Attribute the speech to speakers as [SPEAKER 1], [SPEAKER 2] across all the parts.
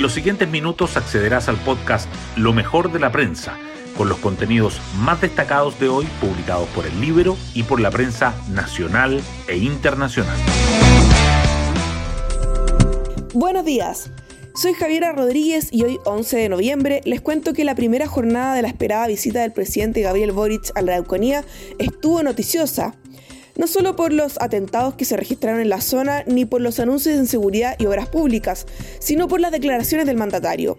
[SPEAKER 1] En los siguientes minutos accederás al podcast Lo mejor de la prensa, con los contenidos más destacados de hoy publicados por el libro y por la prensa nacional e internacional.
[SPEAKER 2] Buenos días. Soy Javiera Rodríguez y hoy 11 de noviembre les cuento que la primera jornada de la esperada visita del presidente Gabriel Boric a la Araucanía estuvo noticiosa. No solo por los atentados que se registraron en la zona ni por los anuncios de inseguridad y obras públicas, sino por las declaraciones del mandatario.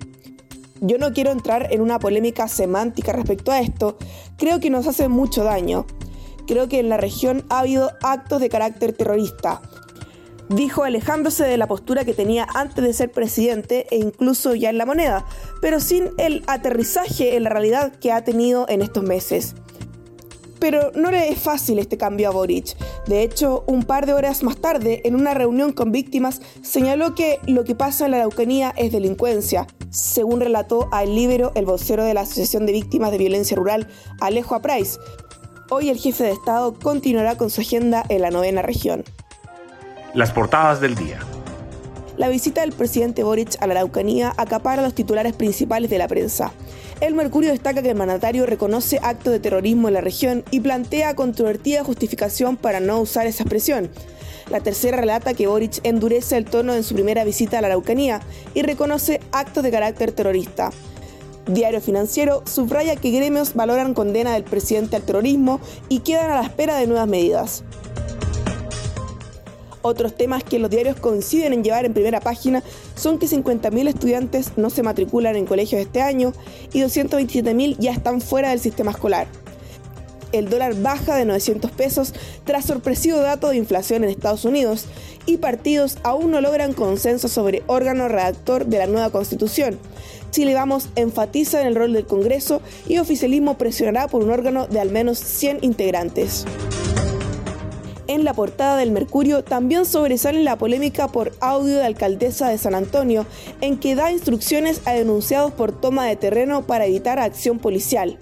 [SPEAKER 2] Yo no quiero entrar en una polémica semántica respecto a esto, creo que nos hace mucho daño. Creo que en la región ha habido actos de carácter terrorista, dijo alejándose de la postura que tenía antes de ser presidente e incluso ya en la moneda, pero sin el aterrizaje en la realidad que ha tenido en estos meses. Pero no le es fácil este cambio a Boric. De hecho, un par de horas más tarde, en una reunión con víctimas, señaló que lo que pasa en la Araucanía es delincuencia, según relató a El Libero, el vocero de la Asociación de Víctimas de Violencia Rural, Alejo Aprais. Hoy el jefe de Estado continuará con su agenda en la novena región.
[SPEAKER 1] Las portadas del día.
[SPEAKER 2] La visita del presidente Boric a la Araucanía acapara los titulares principales de la prensa. El Mercurio destaca que el mandatario reconoce actos de terrorismo en la región y plantea controvertida justificación para no usar esa expresión. La tercera relata que Boric endurece el tono en su primera visita a la Araucanía y reconoce actos de carácter terrorista. Diario Financiero subraya que gremios valoran condena del presidente al terrorismo y quedan a la espera de nuevas medidas. Otros temas que los diarios coinciden en llevar en primera página son que 50.000 estudiantes no se matriculan en colegios este año y 227.000 ya están fuera del sistema escolar. El dólar baja de 900 pesos tras sorpresivo dato de inflación en Estados Unidos y partidos aún no logran consenso sobre órgano redactor de la nueva constitución. Chile Vamos enfatiza en el rol del Congreso y oficialismo presionará por un órgano de al menos 100 integrantes en la portada del Mercurio también sobresale la polémica por audio de alcaldesa de San Antonio, en que da instrucciones a denunciados por toma de terreno para evitar acción policial.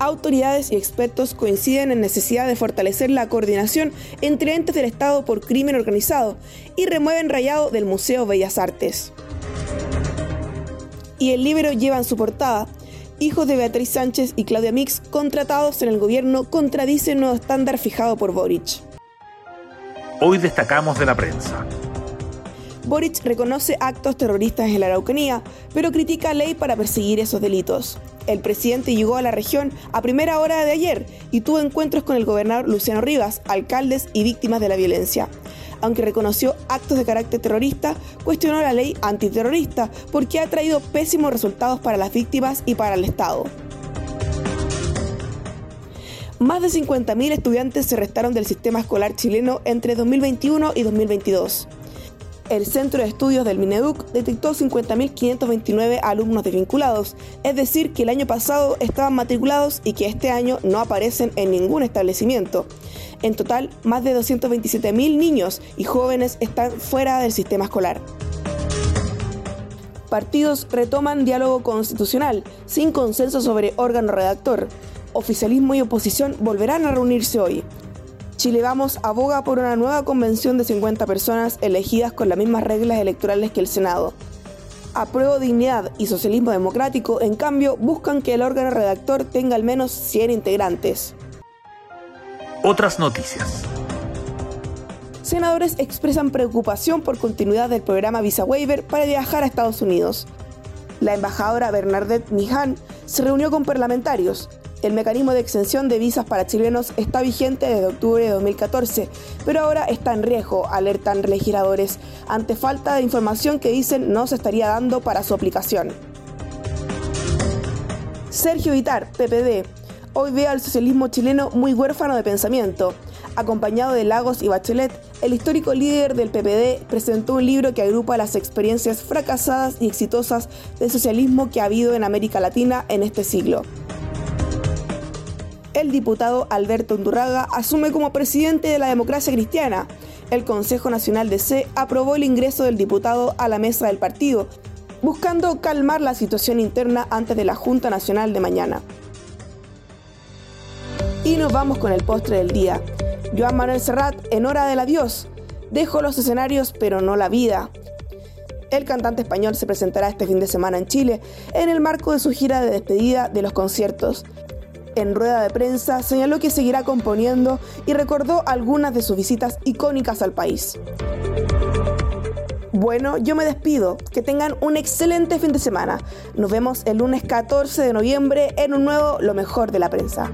[SPEAKER 2] Autoridades y expertos coinciden en necesidad de fortalecer la coordinación entre entes del Estado por crimen organizado y remueven rayado del Museo Bellas Artes. Y el libro lleva en su portada hijos de Beatriz Sánchez y Claudia Mix, contratados en el gobierno, contradicen nuevo estándar fijado por Boric.
[SPEAKER 1] Hoy destacamos de la prensa.
[SPEAKER 2] Boric reconoce actos terroristas en la Araucanía, pero critica ley para perseguir esos delitos. El presidente llegó a la región a primera hora de ayer y tuvo encuentros con el gobernador Luciano Rivas, alcaldes y víctimas de la violencia aunque reconoció actos de carácter terrorista, cuestionó la ley antiterrorista porque ha traído pésimos resultados para las víctimas y para el Estado. Más de 50.000 estudiantes se restaron del sistema escolar chileno entre 2021 y 2022 el Centro de Estudios del Mineduc detectó 50.529 alumnos desvinculados, es decir, que el año pasado estaban matriculados y que este año no aparecen en ningún establecimiento. En total, más de 227.000 niños y jóvenes están fuera del sistema escolar. Partidos retoman diálogo constitucional, sin consenso sobre órgano redactor. Oficialismo y oposición volverán a reunirse hoy. Chile Vamos aboga por una nueva convención de 50 personas elegidas con las mismas reglas electorales que el Senado. Apruebo Dignidad y Socialismo Democrático, en cambio, buscan que el órgano redactor tenga al menos 100 integrantes.
[SPEAKER 1] Otras noticias.
[SPEAKER 2] Senadores expresan preocupación por continuidad del programa Visa Waiver para viajar a Estados Unidos. La embajadora Bernadette Mijan se reunió con parlamentarios, el mecanismo de exención de visas para chilenos está vigente desde octubre de 2014, pero ahora está en riesgo, alertan legisladores, ante falta de información que dicen no se estaría dando para su aplicación. Sergio Vitar, PPD, hoy ve al socialismo chileno muy huérfano de pensamiento. Acompañado de Lagos y Bachelet, el histórico líder del PPD presentó un libro que agrupa las experiencias fracasadas y exitosas del socialismo que ha habido en América Latina en este siglo el diputado Alberto Undurraga asume como presidente de la democracia cristiana. El Consejo Nacional de C aprobó el ingreso del diputado a la mesa del partido, buscando calmar la situación interna antes de la Junta Nacional de mañana. Y nos vamos con el postre del día. Joan Manuel Serrat en Hora del Adiós. Dejo los escenarios pero no la vida. El cantante español se presentará este fin de semana en Chile en el marco de su gira de despedida de los conciertos. En rueda de prensa señaló que seguirá componiendo y recordó algunas de sus visitas icónicas al país. Bueno, yo me despido. Que tengan un excelente fin de semana. Nos vemos el lunes 14 de noviembre en un nuevo Lo mejor de la prensa.